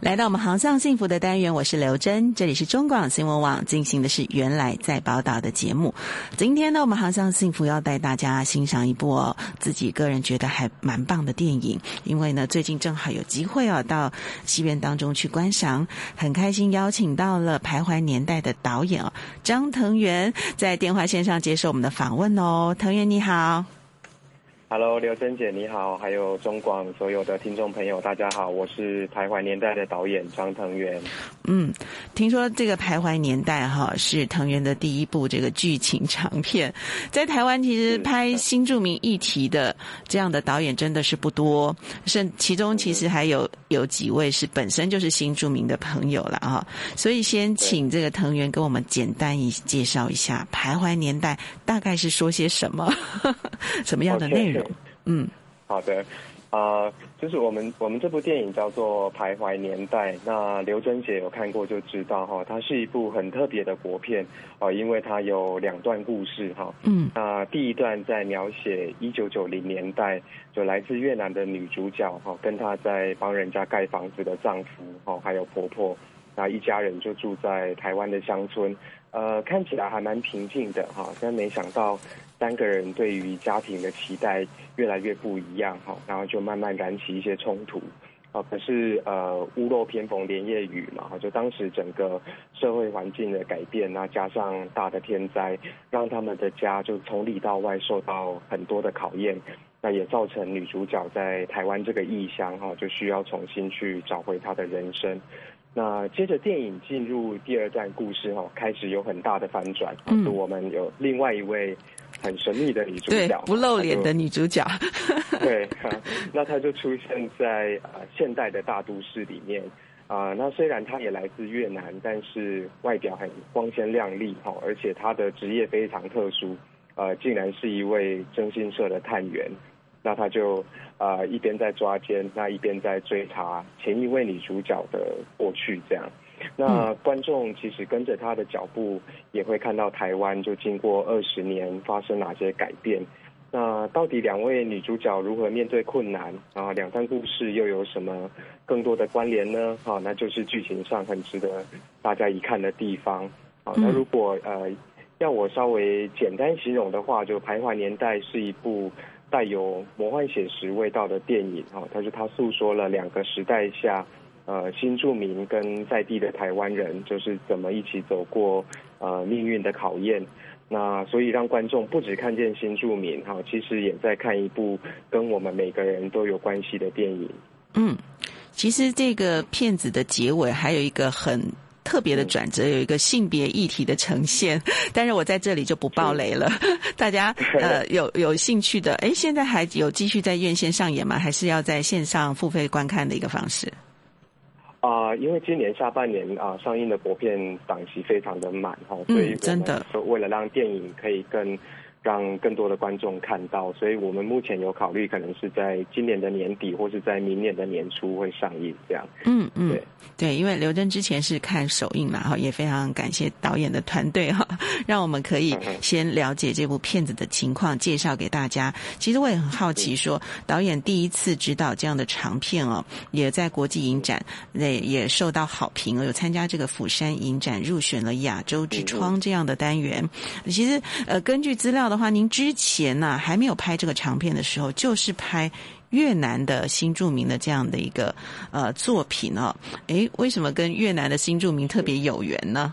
来到我们航向幸福的单元，我是刘真，这里是中广新闻网进行的是原来在宝岛的节目。今天呢，我们航向幸福要带大家欣赏一部，自己个人觉得还蛮棒的电影，因为呢，最近正好有机会哦，到戏院当中去观赏，很开心邀请到了《徘徊年代》的导演哦，张腾元在电话线上接受我们的访问哦，腾元你好。Hello，刘真姐你好，还有中广所有的听众朋友，大家好，我是《徘徊年代》的导演张腾元。嗯，听说这个《徘徊年代》哈是腾元的第一部这个剧情长片，在台湾其实拍新著名议题的这样的导演真的是不多，甚其中其实还有有几位是本身就是新著名的朋友了哈，所以先请这个腾元跟我们简单一介绍一下《徘徊年代》大概是说些什么，什么样的内容。嗯，好的，啊、呃，就是我们我们这部电影叫做《徘徊年代》，那刘真姐有看过就知道哈，它是一部很特别的国片啊、呃，因为它有两段故事哈，嗯，那第一段在描写一九九零年代，就来自越南的女主角哈，跟她在帮人家盖房子的丈夫哈，还有婆婆，那一家人就住在台湾的乡村，呃，看起来还蛮平静的哈，但没想到。三个人对于家庭的期待越来越不一样哈，然后就慢慢燃起一些冲突啊。可是呃，屋漏偏逢连夜雨嘛，就当时整个社会环境的改变，那加上大的天灾，让他们的家就从里到外受到很多的考验。那也造成女主角在台湾这个异乡哈，就需要重新去找回她的人生。那接着电影进入第二段故事哈，开始有很大的反转，嗯，我们有另外一位。很神秘的女主角，不露脸的女主角。对，那她就出现在呃现代的大都市里面啊、呃。那虽然她也来自越南，但是外表很光鲜亮丽哈，而且她的职业非常特殊，呃，竟然是一位征信社的探员。那他就呃一边在抓奸，那一边在追查前一位女主角的过去，这样。那观众其实跟着他的脚步，也会看到台湾就经过二十年发生哪些改变。那到底两位女主角如何面对困难啊？两段故事又有什么更多的关联呢？啊，那就是剧情上很值得大家一看的地方。啊，那如果呃要我稍微简单形容的话，就《徘徊年代》是一部带有魔幻写实味道的电影。哈，它是它诉说了两个时代下。呃，新住民跟在地的台湾人，就是怎么一起走过呃命运的考验。那所以让观众不只看见新住民哈，其实也在看一部跟我们每个人都有关系的电影。嗯，其实这个片子的结尾还有一个很特别的转折，有一个性别议题的呈现。但是我在这里就不爆雷了，大家呃有有兴趣的，哎，现在还有继续在院线上演吗？还是要在线上付费观看的一个方式？啊、呃，因为今年下半年啊、呃、上映的国片档期非常的满哈，所以真的为了让电影可以更。让更多的观众看到，所以我们目前有考虑，可能是在今年的年底，或是在明年的年初会上映这样。嗯嗯，对对，因为刘真之前是看首映嘛，哈，也非常感谢导演的团队哈，让我们可以先了解这部片子的情况，介绍给大家。其实我也很好奇说，说导演第一次执导这样的长片哦，也在国际影展那也受到好评，有参加这个釜山影展，入选了亚洲之窗这样的单元。其实呃，根据资料。的话，您之前呢、啊、还没有拍这个长片的时候，就是拍越南的新著名的这样的一个呃作品哦。哎，为什么跟越南的新著名特别有缘呢？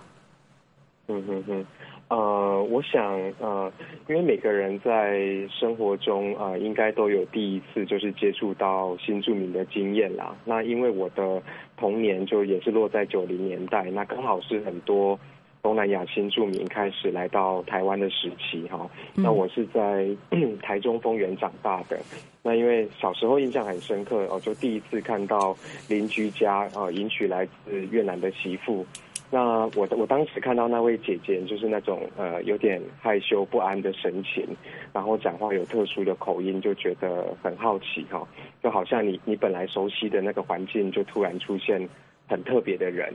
嗯哼哼，呃，我想呃，因为每个人在生活中啊、呃，应该都有第一次就是接触到新著名的经验啦。那因为我的童年就也是落在九零年代，那刚好是很多。东南亚新住民开始来到台湾的时期，哈，那我是在 台中丰原长大的。那因为小时候印象很深刻，哦，就第一次看到邻居家啊迎娶来自越南的媳妇。那我我当时看到那位姐姐，就是那种呃有点害羞不安的神情，然后讲话有特殊的口音，就觉得很好奇，哈，就好像你你本来熟悉的那个环境，就突然出现很特别的人。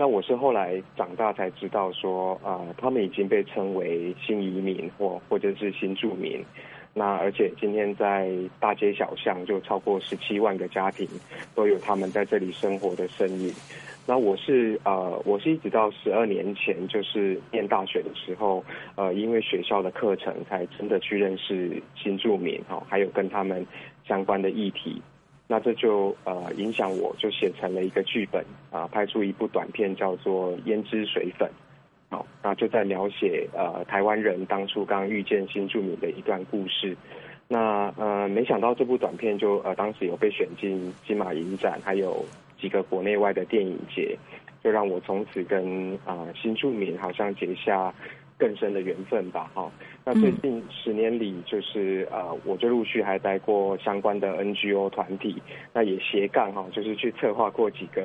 那我是后来长大才知道说，啊、他们已经被称为新移民或或者是新住民。那而且今天在大街小巷就超过十七万个家庭都有他们在这里生活的身影。那我是呃，我是一直到十二年前，就是念大学的时候，呃，因为学校的课程才真的去认识新住民哈，还有跟他们相关的议题。那这就呃影响我，就写成了一个剧本啊，拍出一部短片叫做《胭脂水粉》。好，那就在描写呃台湾人当初刚遇见新住民的一段故事。那呃，没想到这部短片就呃当时有被选进金马影展，还有。几个国内外的电影节，就让我从此跟啊、呃、新住民好像结下更深的缘分吧。哈，那最近十年里，就是呃，我就陆续还待过相关的 NGO 团体，那也斜杠哈，就是去策划过几个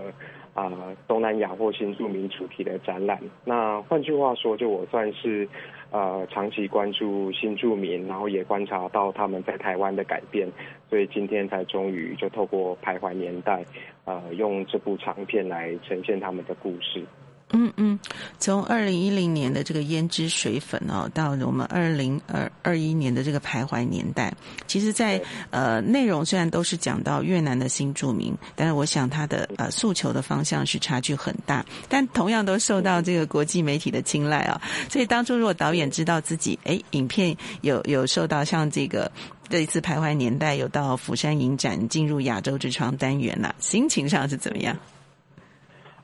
啊、呃、东南亚或新住民主题的展览。那换句话说，就我算是。呃，长期关注新住民，然后也观察到他们在台湾的改变，所以今天才终于就透过《徘徊年代》，呃，用这部长片来呈现他们的故事。嗯嗯，从二零一零年的这个胭脂水粉哦，到我们二零二二一年的这个徘徊年代，其实在，在呃内容虽然都是讲到越南的新著名，但是我想他的呃诉求的方向是差距很大，但同样都受到这个国际媒体的青睐啊。所以当初如果导演知道自己哎影片有有受到像这个这一次徘徊年代有到釜山影展进入亚洲之窗单元呐、啊，心情上是怎么样？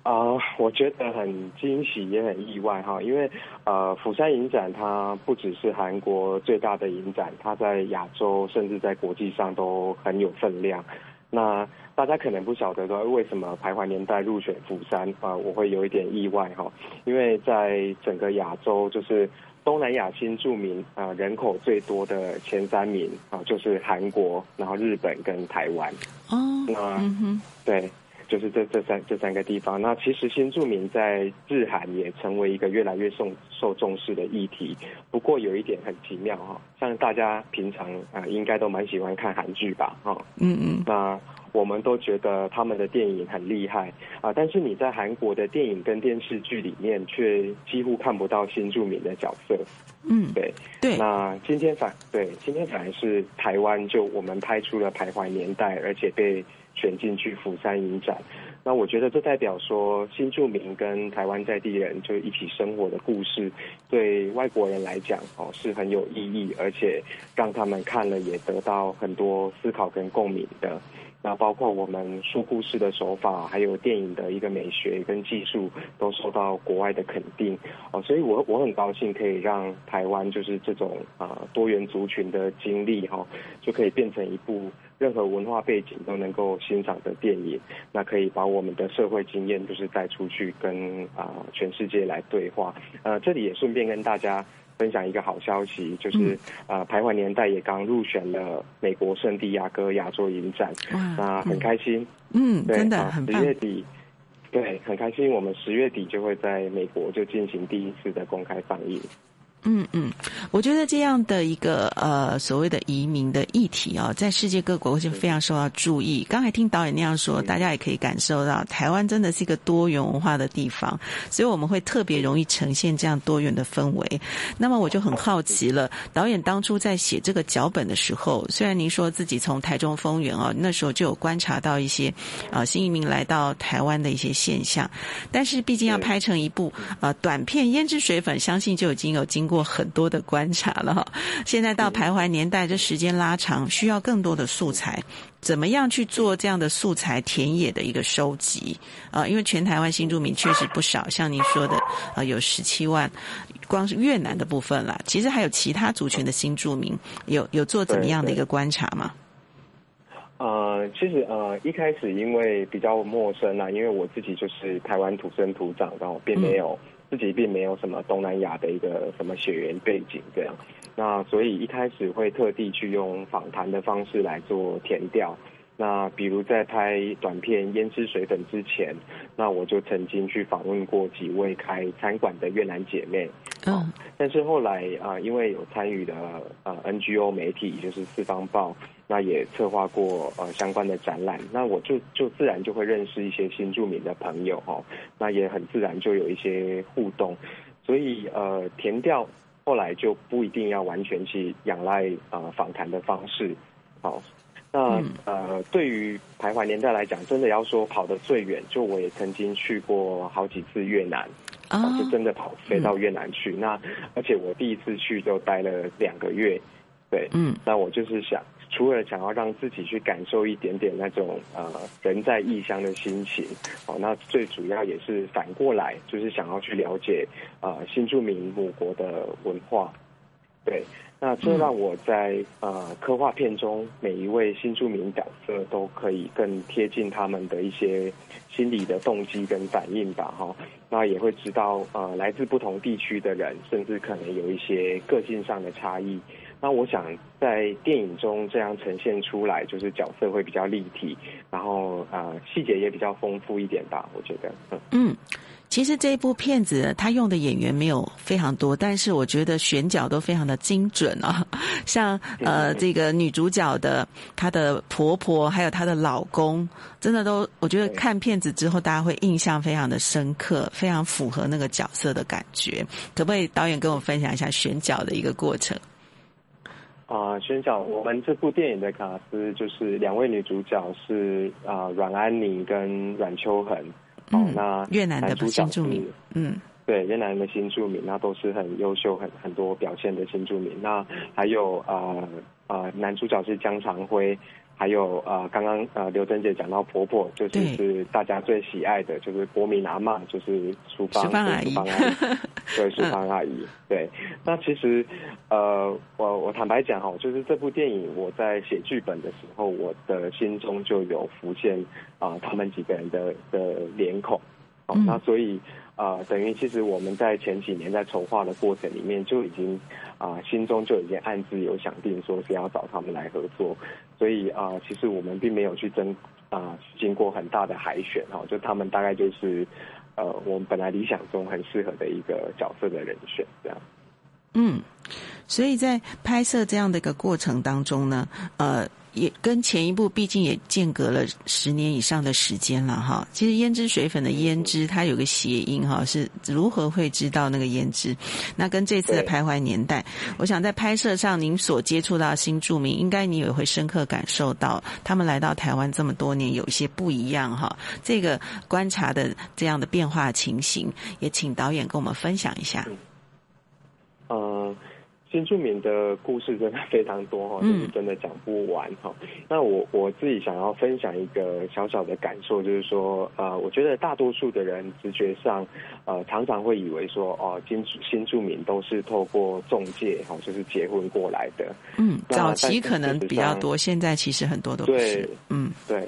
啊、呃，我觉得很惊喜，也很意外哈，因为呃，釜山影展它不只是韩国最大的影展，它在亚洲甚至在国际上都很有分量。那大家可能不晓得说为什么《徘徊年代》入选釜山啊、呃，我会有一点意外哈，因为在整个亚洲，就是东南亚新著名啊、呃、人口最多的前三名啊、呃，就是韩国，然后日本跟台湾。哦，那嗯哼，对。就是这这三这三个地方，那其实新住民在日韩也成为一个越来越受受重视的议题。不过有一点很奇妙哈，像大家平常啊应该都蛮喜欢看韩剧吧哈，嗯嗯，那我们都觉得他们的电影很厉害啊，但是你在韩国的电影跟电视剧里面却几乎看不到新住民的角色。嗯，对对。那今天反对今天反而是台湾就我们拍出了《徘徊年代》，而且被。选进去釜山影展，那我觉得这代表说新住民跟台湾在地人就一起生活的故事，对外国人来讲哦是很有意义，而且让他们看了也得到很多思考跟共鸣的。那包括我们说故事的手法，还有电影的一个美学跟技术，都受到国外的肯定哦。所以我我很高兴可以让台湾就是这种啊多元族群的经历哈，就可以变成一部。任何文化背景都能够欣赏的电影，那可以把我们的社会经验就是带出去跟啊、全世界来对话。呃，这里也顺便跟大家分享一个好消息，就是呃、徘徊年代也刚入选了美国圣地亚哥亚洲影展，那很开心。嗯，对真的很棒。十月底，对，很开心。我们十月底就会在美国就进行第一次的公开放映。嗯嗯，我觉得这样的一个呃所谓的移民的议题啊，在世界各国会是非常受到注意。刚才听导演那样说，大家也可以感受到台湾真的是一个多元文化的地方，所以我们会特别容易呈现这样多元的氛围。那么我就很好奇了，导演当初在写这个脚本的时候，虽然您说自己从台中丰原啊，那时候就有观察到一些啊新移民来到台湾的一些现象，但是毕竟要拍成一部呃短片《胭脂水粉》，相信就已经有经过很多的观察了哈，现在到徘徊年代，这时间拉长，需要更多的素材，怎么样去做这样的素材田野的一个收集啊？因为全台湾新住民确实不少，像您说的啊，有十七万，光是越南的部分啦，其实还有其他族群的新住民，有有做怎么样的一个观察吗？呃，其实呃一开始因为比较陌生啦，因为我自己就是台湾土生土长，然后并没有。嗯自己并没有什么东南亚的一个什么血缘背景这样，那所以一开始会特地去用访谈的方式来做填调。那比如在拍短片《胭脂水粉》之前，那我就曾经去访问过几位开餐馆的越南姐妹。嗯，但是后来啊、呃，因为有参与的呃 NGO 媒体，就是四方报。那也策划过呃相关的展览，那我就就自然就会认识一些新住民的朋友哦，那也很自然就有一些互动，所以呃填调后来就不一定要完全去仰赖呃访谈的方式。好，那呃对于徘徊年代来讲，真的要说跑得最远，就我也曾经去过好几次越南，啊、哦，是真的跑飞到越南去。嗯、那而且我第一次去就待了两个月，对，嗯，那我就是想。除了想要让自己去感受一点点那种呃人在异乡的心情，哦，那最主要也是反过来，就是想要去了解呃新住民母国的文化，对，那这让我在呃科幻片中每一位新住民角色都可以更贴近他们的一些心理的动机跟反应吧，哈，那也会知道呃来自不同地区的人，甚至可能有一些个性上的差异。那我想在电影中这样呈现出来，就是角色会比较立体，然后呃细节也比较丰富一点吧，我觉得。嗯，嗯，其实这一部片子他用的演员没有非常多，但是我觉得选角都非常的精准啊。像呃这个女主角的她的婆婆，还有她的老公，真的都我觉得看片子之后，大家会印象非常的深刻，非常符合那个角色的感觉。可不可以导演跟我分享一下选角的一个过程？啊、呃，宣讲，我们这部电影的卡司就是两位女主角是啊、呃、阮安妮跟阮秋恒，嗯，哦、那越南的新住民，嗯，对，越南的新住民，那都是很优秀、很很多表现的新住民。那还有啊啊、呃呃，男主角是江长辉。还有呃，刚刚呃，刘真姐讲到婆婆，就是是大家最喜爱的，就是国民阿嬷，就是淑芳，淑芳阿姨，对，淑芳阿姨。对，那其实呃，我我坦白讲哈，就是这部电影我在写剧本的时候，我的心中就有浮现啊、呃，他们几个人的的脸孔。哦，那所以啊、呃，等于其实我们在前几年在筹划的过程里面就已经啊、心中就已经暗自有想定，说是要找他们来合作。所以啊、其实我们并没有去争啊、呃，经过很大的海选哈，就他们大概就是呃，我们本来理想中很适合的一个角色的人选这样。嗯，所以在拍摄这样的一个过程当中呢，呃。也跟前一部毕竟也间隔了十年以上的时间了哈。其实胭脂水粉的胭脂，它有个谐音哈，是如何会知道那个胭脂？那跟这次的徘徊年代，我想在拍摄上，您所接触到的新住民，应该你也会深刻感受到，他们来到台湾这么多年，有一些不一样哈。这个观察的这样的变化情形，也请导演跟我们分享一下。嗯。新住民的故事真的非常多哈，就是真的讲不完哈。那我我自己想要分享一个小小的感受，就是说，呃，我觉得大多数的人直觉上，呃，常常会以为说，哦，新新住民都是透过中介哈，就是结婚过来的。嗯，早期可能比较多，现在其实很多都不是。对，嗯，对。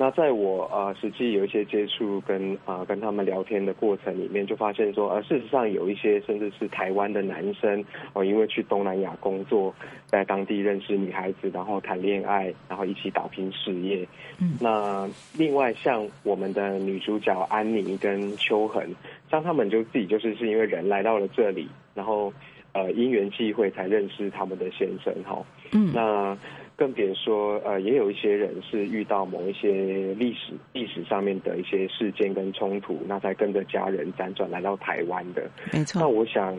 那在我呃实际有一些接触跟啊、呃、跟他们聊天的过程里面，就发现说，呃事实上有一些甚至是台湾的男生哦、呃，因为去东南亚工作，在当地认识女孩子，然后谈恋爱，然后一起打拼事业。嗯，那另外像我们的女主角安妮跟秋恒，像他们就自己就是是因为人来到了这里，然后呃因缘际会才认识他们的先生哈。嗯，那。更别说，呃，也有一些人是遇到某一些历史历史上面的一些事件跟冲突，那才跟着家人辗转来到台湾的。没错。那我想，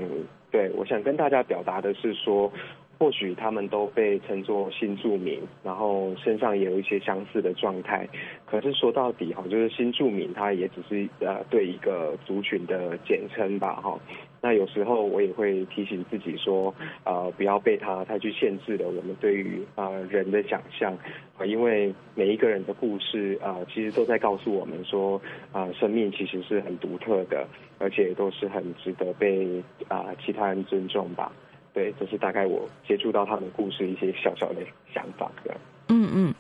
对，我想跟大家表达的是说，或许他们都被称作新住民，然后身上也有一些相似的状态。可是说到底，哈，就是新住民，他也只是呃对一个族群的简称吧，哈。那有时候我也会提醒自己说，呃，不要被他太去限制了我们对于呃人的想象，啊，因为每一个人的故事啊，其实都在告诉我们说，啊，呃，生命其实是很独特的，而且都是很值得被啊，其他人尊重吧。对，这是大概我接触到他的故事一些小小的想法这样。嗯嗯，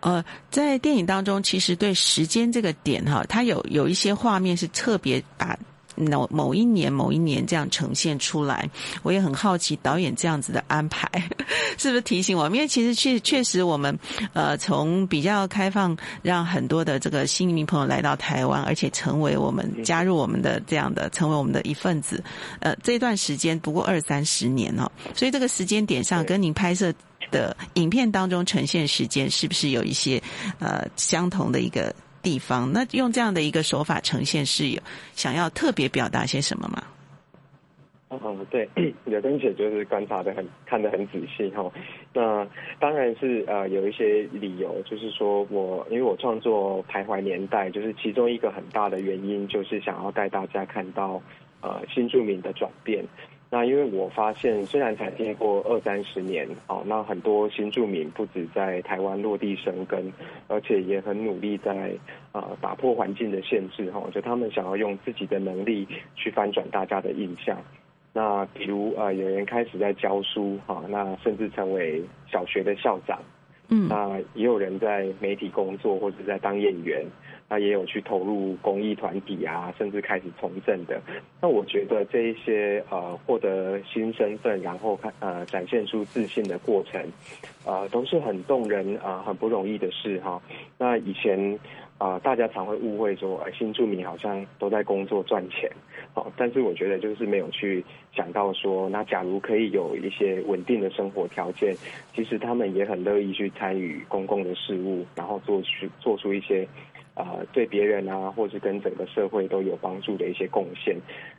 呃，在电影当中，其实对时间这个点哈，它有有一些画面是特别把。某某一年某一年这样呈现出来，我也很好奇导演这样子的安排 是不是提醒我？因为其实确确实我们呃从比较开放，让很多的这个新移民朋友来到台湾，而且成为我们加入我们的这样的成为我们的一份子。呃，这段时间不过二三十年哦，所以这个时间点上跟您拍摄的影片当中呈现时间是不是有一些呃相同的一个？地方，那用这样的一个手法呈现，是有想要特别表达些什么吗？嗯，对，柳根姐就是观察的很，看得很仔细哈。那当然是呃有一些理由，就是说我因为我创作《徘徊年代》，就是其中一个很大的原因，就是想要带大家看到呃新住民的转变。那因为我发现，虽然才经过二三十年，哦，那很多新住民不止在台湾落地生根，而且也很努力在呃打破环境的限制，哈，就他们想要用自己的能力去翻转大家的印象。那比如呃，有人开始在教书哈，那甚至成为小学的校长，嗯，那也有人在媒体工作或者在当演员，那也有去投入公益团体啊，甚至开始从政的。那我觉得这一些呃获得新身份，然后看呃展现出自信的过程，呃都是很动人啊、很不容易的事哈。那以前。啊、大家常会误会说，呃，新住民好像都在工作赚钱，好、哦，但是我觉得就是没有去想到说，那假如可以有一些稳定的生活条件，其实他们也很乐意去参与公共的事务，然后做出做出一些。啊、呃，对别人啊，或是跟整个社会都有帮助的一些贡献，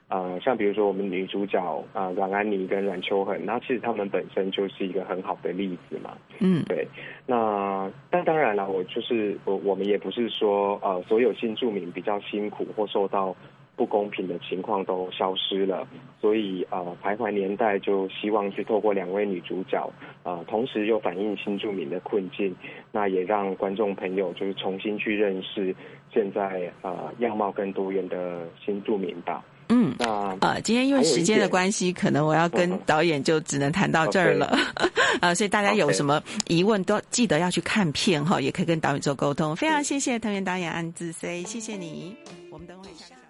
啊、呃，像比如说我们女主角啊、呃，阮安妮跟阮秋恒，那其实他们本身就是一个很好的例子嘛。嗯，对。那但当然了，我就是我我们也不是说呃，所有新住民比较辛苦或受到。不公平的情况都消失了，所以呃，徘徊年代就希望去透过两位女主角，呃，同时又反映新住民的困境，那也让观众朋友就是重新去认识现在呃样貌更多元的新住民吧。嗯，那呃，今天因为时间的关系，可能我要跟导演就只能谈到这儿了。啊、所以大家有什么疑问都记得要去看片哈，也可以跟导演做沟通。非常谢谢藤原导演安志 C，谢谢你。我们等会下。